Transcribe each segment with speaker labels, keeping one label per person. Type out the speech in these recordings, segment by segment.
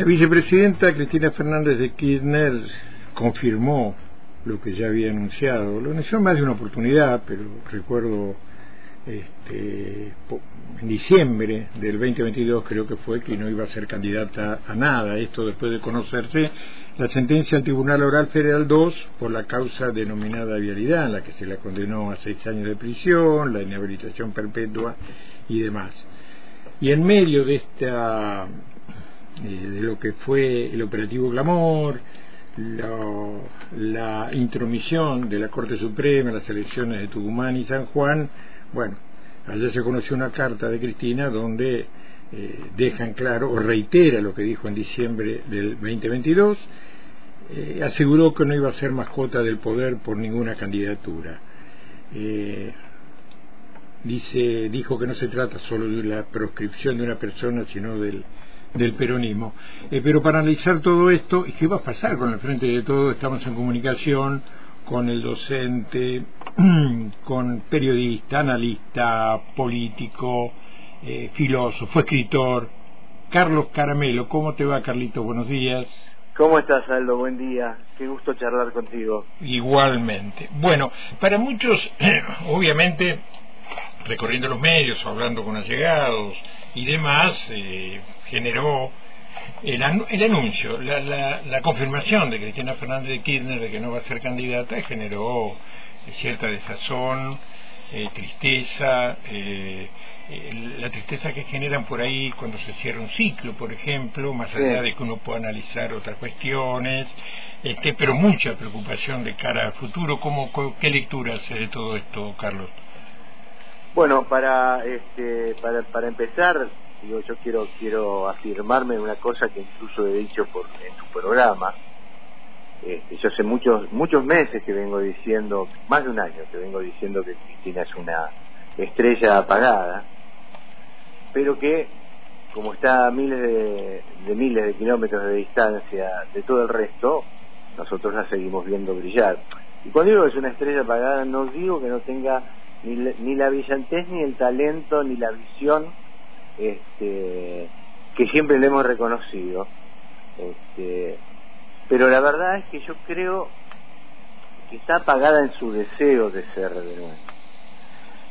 Speaker 1: La vicepresidenta Cristina Fernández de Kirchner confirmó lo que ya había anunciado. Lo anunció más de una oportunidad, pero recuerdo este, en diciembre del 2022 creo que fue que no iba a ser candidata a nada. Esto después de conocerse la sentencia del Tribunal Oral Federal 2 por la causa denominada vialidad, en la que se la condenó a seis años de prisión, la inhabilitación perpetua y demás. Y en medio de esta eh, de lo que fue el operativo Glamor, la, intromisión de la Corte Suprema las elecciones de Tucumán y San Juan, bueno, ayer se conoció una carta de Cristina donde eh, dejan claro o reitera lo que dijo en diciembre del 2022, eh, aseguró que no iba a ser mascota del poder por ninguna candidatura. Eh, dice, dijo que no se trata solo de la proscripción de una persona, sino del del peronismo. Eh, pero para analizar todo esto, ¿y qué va a pasar con el Frente de Todo? Estamos en comunicación con el docente, con periodista, analista, político, eh, filósofo, escritor, Carlos Caramelo. ¿Cómo te va, Carlito? Buenos días.
Speaker 2: ¿Cómo estás, Aldo? Buen día. Qué gusto charlar contigo.
Speaker 1: Igualmente. Bueno, para muchos, obviamente, recorriendo los medios, hablando con allegados y demás, eh, generó el, anuncio, la, confirmación de Cristina Fernández de Kirchner de que no va a ser candidata generó eh, cierta desazón, eh, tristeza, eh, la tristeza que generan por ahí cuando se cierra un ciclo, por ejemplo, más allá de que uno pueda analizar otras cuestiones, este, pero mucha preocupación de cara al futuro. ¿Cómo, ¿Qué lectura hace de todo esto, Carlos?
Speaker 2: Bueno, para, este, para, para empezar, digo, yo quiero quiero afirmarme una cosa que incluso he dicho por, en tu programa. Este, yo hace muchos muchos meses que vengo diciendo, más de un año que vengo diciendo que Cristina es una estrella apagada, pero que como está a miles de, de miles de kilómetros de distancia de todo el resto, nosotros la seguimos viendo brillar. Y cuando digo que es una estrella apagada, no digo que no tenga ni, ni la brillantez, ni el talento, ni la visión este, que siempre le hemos reconocido. Este, pero la verdad es que yo creo que está apagada en su deseo de ser de nuevo.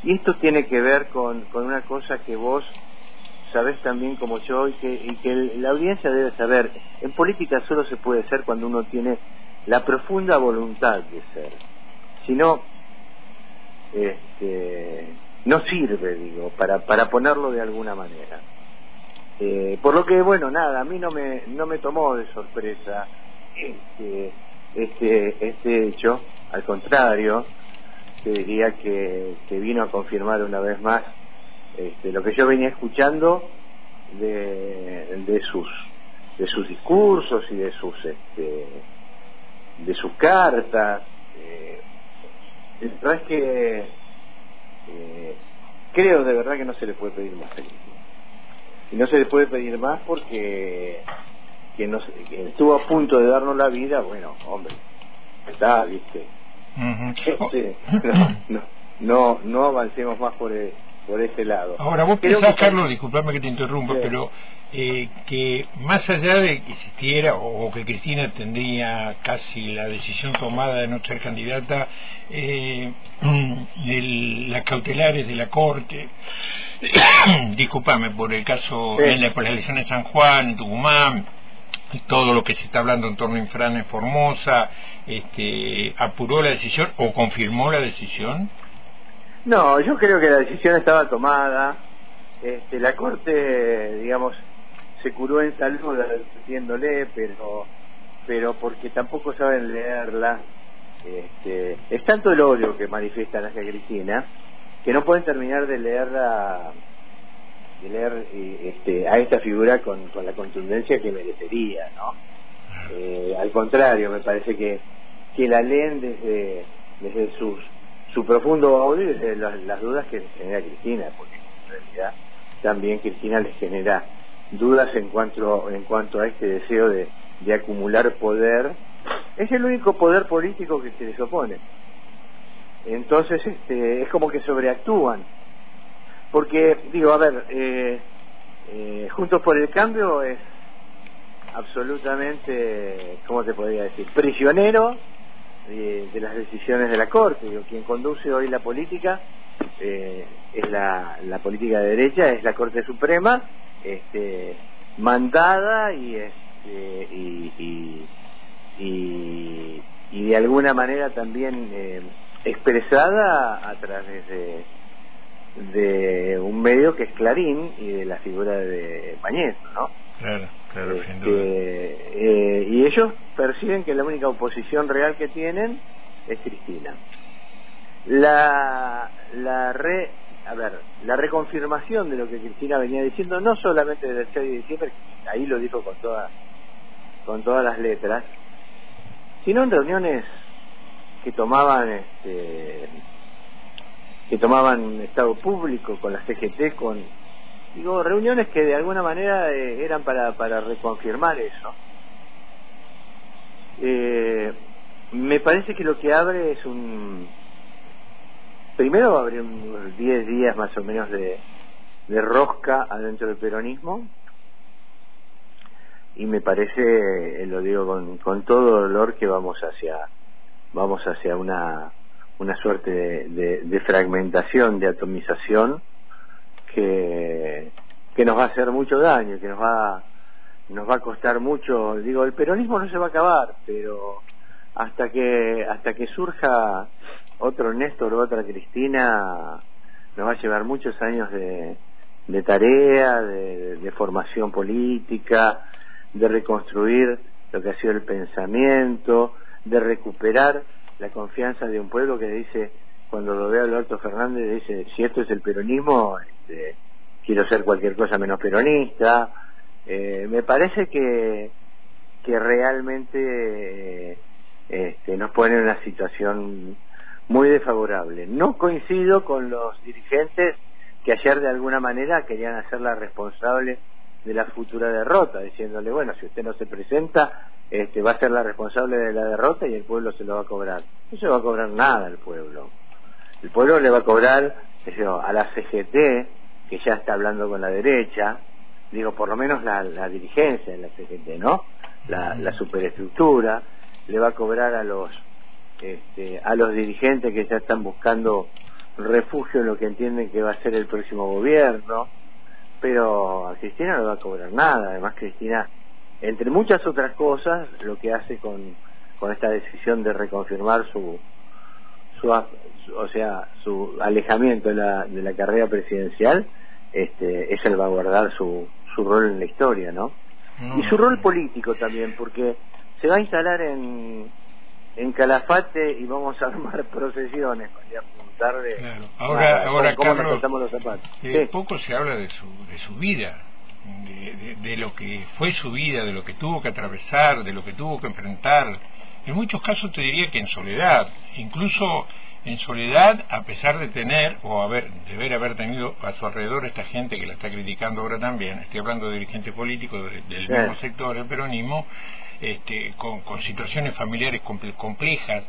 Speaker 2: Y esto tiene que ver con, con una cosa que vos sabés también como yo y que, y que la audiencia debe saber. En política solo se puede ser cuando uno tiene la profunda voluntad de ser. Si no, este, no sirve, digo, para, para ponerlo de alguna manera. Eh, por lo que, bueno, nada, a mí no me, no me tomó de sorpresa este, este, este hecho, al contrario, te diría que, que vino a confirmar una vez más este, lo que yo venía escuchando de, de sus de sus discursos y de sus este, de sus cartas eh, es que eh, creo de verdad que no se le puede pedir más Y no se le puede pedir más porque quien, nos, estuvo a punto de darnos la vida, bueno, hombre, está, viste. Este, no, no, no, avancemos más por, por ese lado.
Speaker 1: Ahora, vos pensás, Carlos, disculpame que te interrumpa, pero eh, que más allá de que existiera o que Cristina tendría casi la decisión tomada de no ser candidata, eh, las cautelares de la Corte, disculpame por el caso en la, por la elección de San Juan, en Tucumán, todo lo que se está hablando en torno a Infran en Formosa, este, apuró la decisión o confirmó la decisión?
Speaker 2: No, yo creo que la decisión estaba tomada. Este, la Corte, digamos, se curó en salud discutiéndole, pero pero porque tampoco saben leerla. Este, es tanto el odio que manifiestan hacia Cristina que no pueden terminar de leerla de leer este, a esta figura con, con la contundencia que merecería, ¿no? Eh, al contrario, me parece que, que la leen desde, desde sus, su profundo odio y desde las, dudas que les genera Cristina, porque en realidad también Cristina les genera dudas en cuanto, en cuanto a este deseo de, de acumular poder. Es el único poder político que se les opone. Entonces este, es como que sobreactúan. Porque, digo, a ver, eh, eh, Juntos por el Cambio es absolutamente, ¿cómo te podría decir? Prisionero de, las decisiones de la Corte. Digo, quien conduce hoy la política eh, es la, la política de derecha, es la Corte Suprema, este, mandada y, este, y, y, y, de alguna manera también eh, expresada a través de, de un medio que es Clarín y de la figura de Pañeto, ¿no?
Speaker 1: Claro, claro,
Speaker 2: este, eh, y ellos perciben que la única oposición real que tienen es Cristina. La, la re, a ver, la reconfirmación de lo que Cristina venía diciendo, no solamente desde el 6 de diciembre, ahí lo dijo con todas, con todas las letras, sino en reuniones que tomaban este, que tomaban estado público con la CGT con digo reuniones que de alguna manera eh, eran para para reconfirmar eso. Eh, me parece que lo que abre es un primero va a abrir unos 10 días más o menos de, de rosca adentro del peronismo. Y me parece, eh, lo digo con, con todo dolor, que vamos hacia vamos hacia una una suerte de, de, fragmentación, de atomización que, nos va a hacer mucho daño, que nos va nos va a costar mucho. Digo, el peronismo no se va a acabar, pero hasta que hasta que surja otro Néstor o otra Cristina nos va a llevar muchos años de, de tarea, de, de formación política, de reconstruir lo que ha sido el pensamiento, de recuperar la confianza de un pueblo que dice, cuando lo ve Alberto Fernández, dice, si esto es el peronismo, este, quiero ser cualquier cosa menos peronista. Eh, me parece que, que realmente este, nos pone en una situación muy desfavorable. No coincido con los dirigentes que ayer de alguna manera querían hacerla responsable de la futura derrota, diciéndole, bueno, si usted no se presenta, este, va a ser la responsable de la derrota y el pueblo se lo va a cobrar. No se va a cobrar nada el pueblo. El pueblo le va a cobrar a la CGT, que ya está hablando con la derecha, digo, por lo menos la, dirigencia de la CGT, ¿no? La, superestructura, le va a cobrar a los, este, a los dirigentes que ya están buscando refugio en lo que entienden que va a ser el próximo gobierno, pero a Cristina no va a cobrar nada. Además, Cristina, entre muchas otras cosas, lo que hace con, con esta decisión de reconfirmar su, su, o sea, su alejamiento de la, de la carrera presidencial, este, es salvaguardar su, su rol en la historia, ¿no? y su rol político también, porque se va a instalar en, en Calafate y vamos a armar procesiones para
Speaker 1: Claro. Ahora, ahora Carlos, los zapatos. Eh, poco se habla de su, de su vida, de, de, lo que fue su vida, de lo que tuvo que atravesar, de lo que tuvo que enfrentar. En muchos casos te diría que en soledad, incluso en soledad, a pesar de tener o haber, de haber, tenido a su alrededor esta gente que la está criticando ahora también, estoy hablando de dirigentes políticos del mismo sector, el peronismo, este, con, con situaciones familiares complejas,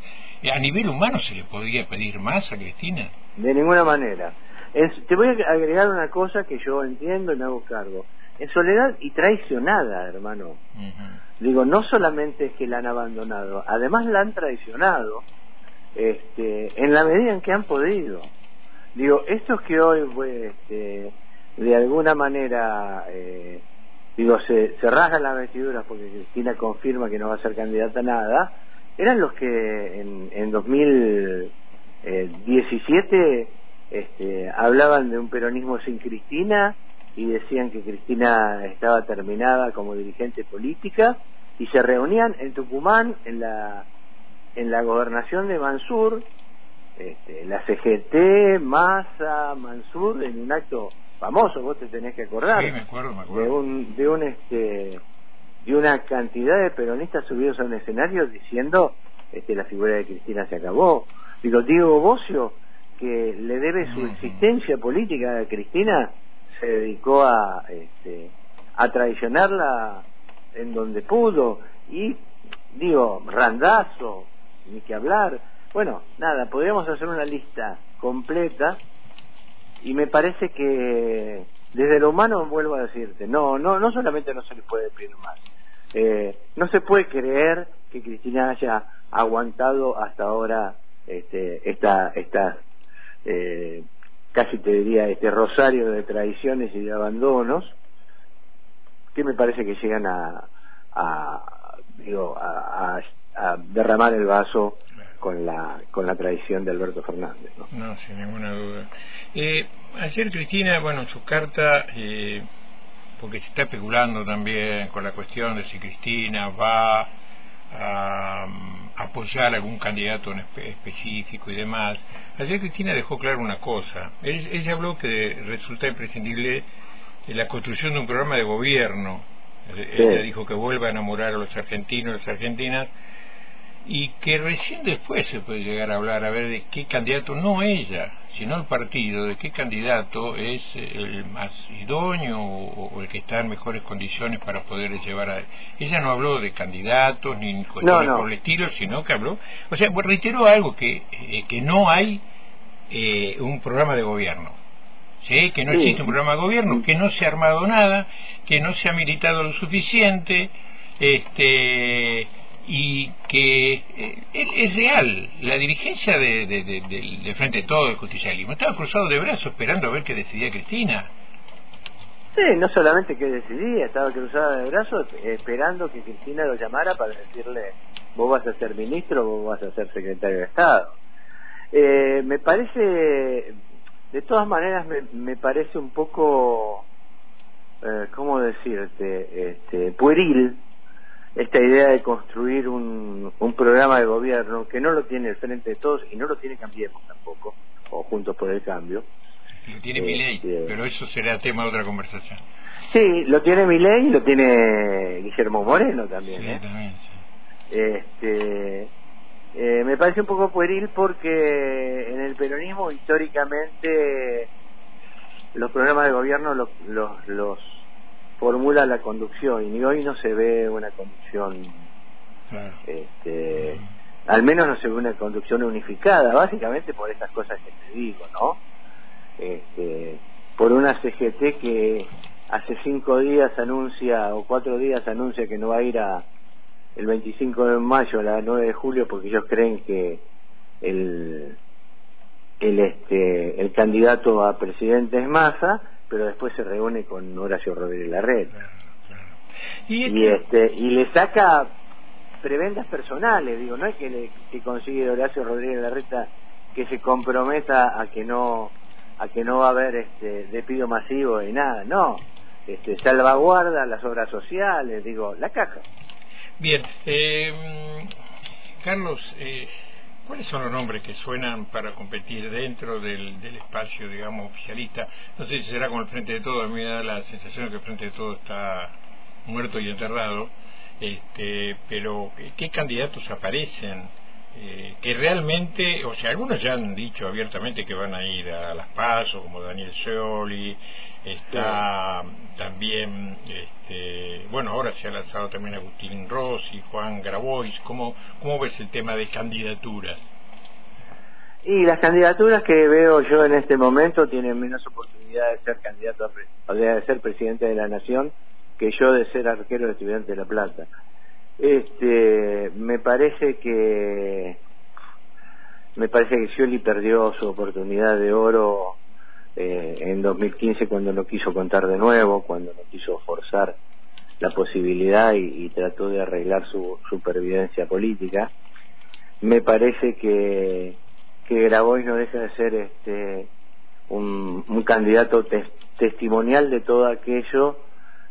Speaker 1: a nivel humano se le podría pedir más a Cristina.
Speaker 2: De ninguna manera. te voy a agregar una cosa que yo entiendo y me hago cargo. En soledad y traicionada, hermano. Digo, no solamente es que la han abandonado, además la han traicionado este, en la medida en que han podido. Digo, estos que hoy, pues, este, de alguna manera, eh, digo, se, se rasgan las vestiduras porque Cristina confirma que no va a ser candidata a nada, eran los que en, en 2017 este, hablaban de un peronismo sin Cristina y decían que Cristina estaba terminada como dirigente política y se reunían en Tucumán en la en la gobernación de Mansur este, la CGT, Massa, Mansur en un acto famoso, vos te tenés que acordar.
Speaker 1: Sí, me acuerdo, me acuerdo.
Speaker 2: De un, de un este, y una cantidad de peronistas subidos a un escenario diciendo este, la figura de Cristina se acabó. Digo, Diego Bocio, que le debe su existencia política a Cristina, se dedicó a, este, a traicionarla en donde pudo. Y, digo, Randazo, ni que hablar. Bueno, nada, podríamos hacer una lista completa y me parece que desde lo humano vuelvo a decirte, no, no, no solamente no se le puede pedir más, eh, no se puede creer que Cristina haya aguantado hasta ahora este, esta, esta eh, casi te diría este rosario de tradiciones y de abandonos que me parece que llegan a, a digo a, a, derramar el vaso con la con la tradición de Alberto Fernández
Speaker 1: no, no sin ninguna duda. Eh, ayer Cristina bueno en su carta eh, porque se está especulando también con la cuestión de si Cristina va a, apoyar a algún candidato en específico y demás. Ayer Cristina dejó claro una cosa. Ella, habló que resulta imprescindible la construcción de un programa de gobierno. Ella dijo que vuelva a enamorar a los argentinos y las argentinas y que recién después se puede llegar a hablar a ver de qué candidato, no ella, sino el partido, de qué candidato es el más idóneo o, el que está en mejores condiciones para poder llevar a... Ella no habló de candidatos ni cuestiones por el estilo, sino que habló... O sea, reiteró algo que, eh, que no hay eh, un programa de gobierno. ¿sí? Que no existe un programa de gobierno, que no se ha armado nada, que no se ha militado lo suficiente, este y que eh, es real. La dirigencia de, de, Frente de Todo, el justicialismo, estaba cruzado de brazos esperando a ver qué decidía Cristina.
Speaker 2: Sí, no solamente que decidía, estaba cruzada de brazos esperando que Cristina lo llamara para decirle, vos vas a ser ministro, vos vas a ser secretario de Estado. Eh, me parece, de todas maneras, me, me parece un poco, eh, ¿cómo decirte?, este, pueril esta idea de construir un, un programa de gobierno que no lo tiene el Frente de Todos y no lo tiene Cambiemos tampoco, o Juntos por el Cambio.
Speaker 1: Lo tiene mi ley, este, pero eso será tema de otra conversación.
Speaker 2: Sí, lo tiene mi ley y lo tiene Guillermo Moreno también. ¿eh? también Este, eh, me parece un poco pueril porque en el peronismo históricamente los programas de gobierno los, los, los formula la conducción y hoy no se ve una conducción este, al menos no se ve una conducción unificada básicamente por estas cosas que te digo no este, por una CGT que hace cinco días anuncia o cuatro días anuncia que no va a ir a el 25 de mayo a la 9 de julio porque ellos creen que el el este el candidato a presidente es Massa pero después se reúne con Horacio Rodríguez Larreta. Y, este y le saca prebendas personales, digo, no es que, le, que consigue Horacio Rodríguez Larreta que se comprometa a que no a que no va a haber este despido masivo de nada, no, este salvaguarda las obras sociales, digo, la caja.
Speaker 1: Bien, eh, Carlos, eh, ¿Cuáles son los nombres que suenan para competir dentro del, espacio, digamos, oficialista? No sé si será con el Frente de Todo, a mí me da la sensación de que el Frente de Todo está muerto y enterrado, este, pero ¿qué candidatos aparecen? Eh, que realmente, o sea, algunos ya han dicho abiertamente que van a ir a las PASO, como Daniel Scioli, está también, este, bueno, ahora se ha lanzado también Agustín Rossi, Juan Grabois, ¿cómo, ¿cómo ves el tema de candidaturas?
Speaker 2: Y las candidaturas que veo yo en este momento tienen menos oportunidad de ser candidato a, de ser presidente de la nación que yo de ser arquero de estudiante de La Plata. Este, me parece que me parece que Scioli perdió su oportunidad de oro eh, en 2015 cuando no quiso contar de nuevo, cuando no quiso forzar la posibilidad y, trató de arreglar su supervivencia política. Me parece que, que Grabois no deja de ser este un, un candidato testimonial de todo aquello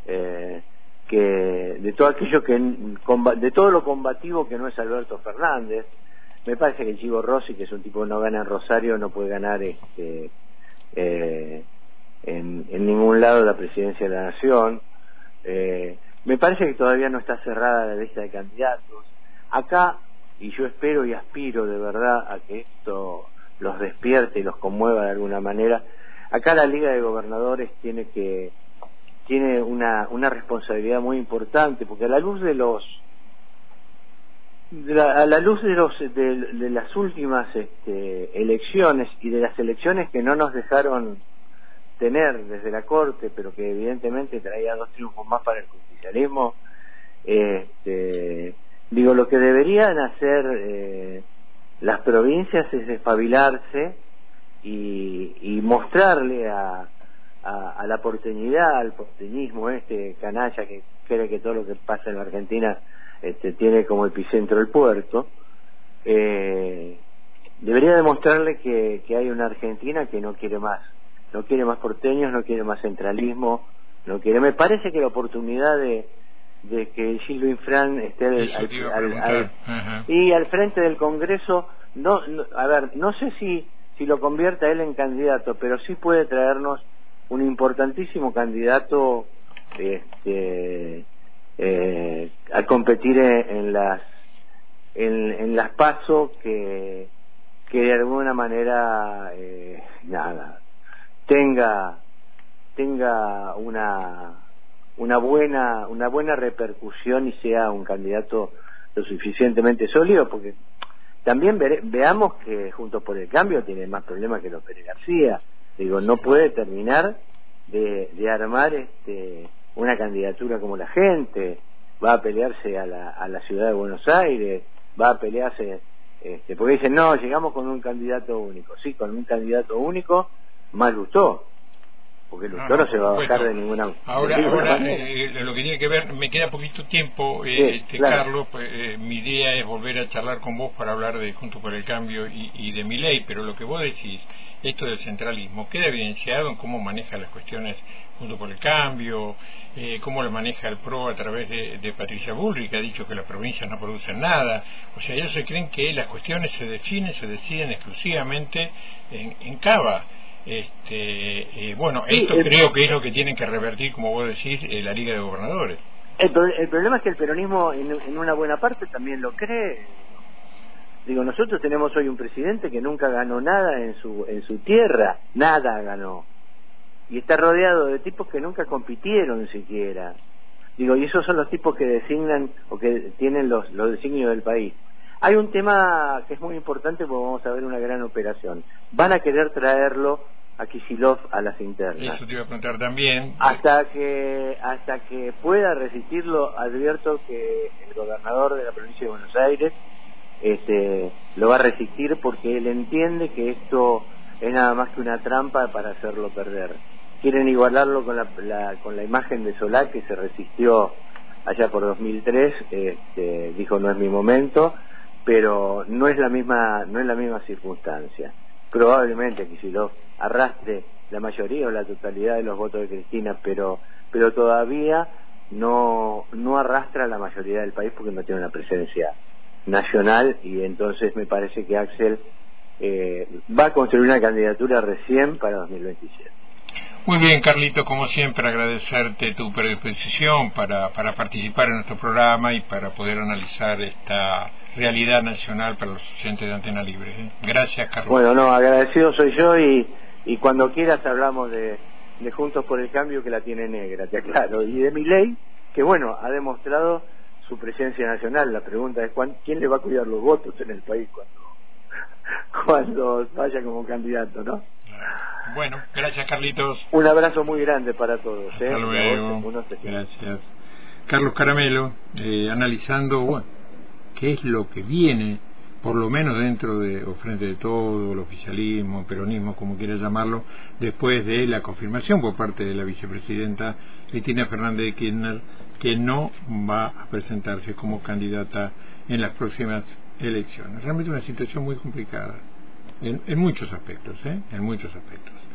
Speaker 2: eh, que de todo aquello que de todo lo combativo que no es Alberto Fernández me parece que el Chivo Rossi que es un tipo que no gana en Rosario no puede ganar este eh, en, en, ningún lado la presidencia de la nación. Eh, me parece que todavía no está cerrada la lista de candidatos. Acá, y yo espero y aspiro de verdad a que esto los despierte y los conmueva de alguna manera, acá la Liga de Gobernadores tiene que tiene una, una responsabilidad muy importante, porque a la luz de los a la luz de, los, de, las últimas este, elecciones y de las elecciones que no nos dejaron tener desde la Corte, pero que evidentemente traía dos triunfos más para el justicialismo, Este, digo, lo que deberían hacer eh, las provincias es espabilarse y, y mostrarle a, a, la porteñidad, al porteñismo este canalla que cree que todo lo que pasa en la Argentina este, tiene como epicentro el puerto, eh, debería demostrarle que, que hay una Argentina que no quiere más, no quiere más porteños, no quiere más centralismo, no quiere. Me parece que la oportunidad de, de que Gildo Infran esté al, y al frente del Congreso, no, a ver, no sé si si lo convierte a él en candidato, pero sí puede traernos un importantísimo candidato este, eh, a competir en, las en, en las pasos que que de alguna manera eh, nada tenga tenga una una buena una buena repercusión y sea un candidato lo suficientemente sólido porque también veamos que junto por el cambio tiene más problemas que los Pérez García digo no puede terminar de, de armar este una candidatura como la gente. Va a pelearse a la, a la ciudad de Buenos Aires va a pelearse este, porque dicen no llegamos con un candidato único sí con un candidato único más gustó porque el no, no, se va a bajar de ninguna
Speaker 1: ahora, ahora eh, lo que tiene que ver me queda poquito tiempo eh, este, Carlos pues, eh, mi idea es volver a charlar con vos para hablar de Junto por el Cambio y, y de mi ley pero lo que vos decís esto del centralismo queda evidenciado en cómo maneja las cuestiones Junto por el Cambio, eh, cómo lo maneja el PRO a través de, de, Patricia Bullrich, que ha dicho que las provincias no producen nada. O sea, ellos se creen que las cuestiones se definen, se deciden exclusivamente en, en Cava. Este, eh, bueno, esto creo que es lo que tienen que revertir, como vos decís, eh, la Liga de Gobernadores.
Speaker 2: El, el, problema es que el peronismo en, en una buena parte también lo cree. Digo, nosotros tenemos hoy un presidente que nunca ganó nada en su en su tierra, nada ganó. Y está rodeado de tipos que nunca compitieron siquiera. Digo, y esos son los tipos que designan o que tienen los, los designios del país. Hay un tema que es muy importante porque vamos a ver una gran operación. Van a querer traerlo a Kisilov a las internas.
Speaker 1: Eso te iba a preguntar también.
Speaker 2: Hasta que, hasta que pueda resistirlo, advierto que el gobernador de la provincia de Buenos Aires este, lo va a resistir porque él entiende que esto es nada más que una trampa para hacerlo perder. Quieren igualarlo con la, con la imagen de Solá que se resistió allá por 2003, este, dijo no es mi momento, pero no es la misma no es la misma circunstancia. Probablemente que si lo arrastre la mayoría o la totalidad de los votos de Cristina, pero pero todavía no no arrastra la mayoría del país porque no tiene una presencia nacional y entonces me parece que Axel eh, va a construir una candidatura recién para 2027.
Speaker 1: Muy bien, Carlito, como siempre, agradecerte tu predisposición para, para participar en nuestro programa y para poder analizar esta realidad nacional para los oyentes de Antena Libre. ¿eh? Gracias, Carlos.
Speaker 2: Bueno, no, agradecido soy yo y, y cuando quieras hablamos de, de Juntos por el Cambio que la tiene negra, te aclaro, y de mi ley, que bueno, ha demostrado su presencia nacional. La pregunta es quién le va a cuidar los votos en el país cuando, cuando vaya como candidato, ¿no?
Speaker 1: Bueno, gracias Carlitos.
Speaker 2: Un abrazo muy grande para todos.
Speaker 1: ¿eh? Hasta luego. Gracias. Carlos Caramelo, eh, analizando bueno, qué es lo que viene, por lo menos dentro de, o frente de todo, el oficialismo, peronismo, como quiera llamarlo, después de la confirmación por parte de la vicepresidenta Cristina Fernández de Kirchner que no va a presentarse como candidata en las próximas elecciones. Realmente una situación muy complicada en, en muchos aspectos, ¿eh? en muchos aspectos.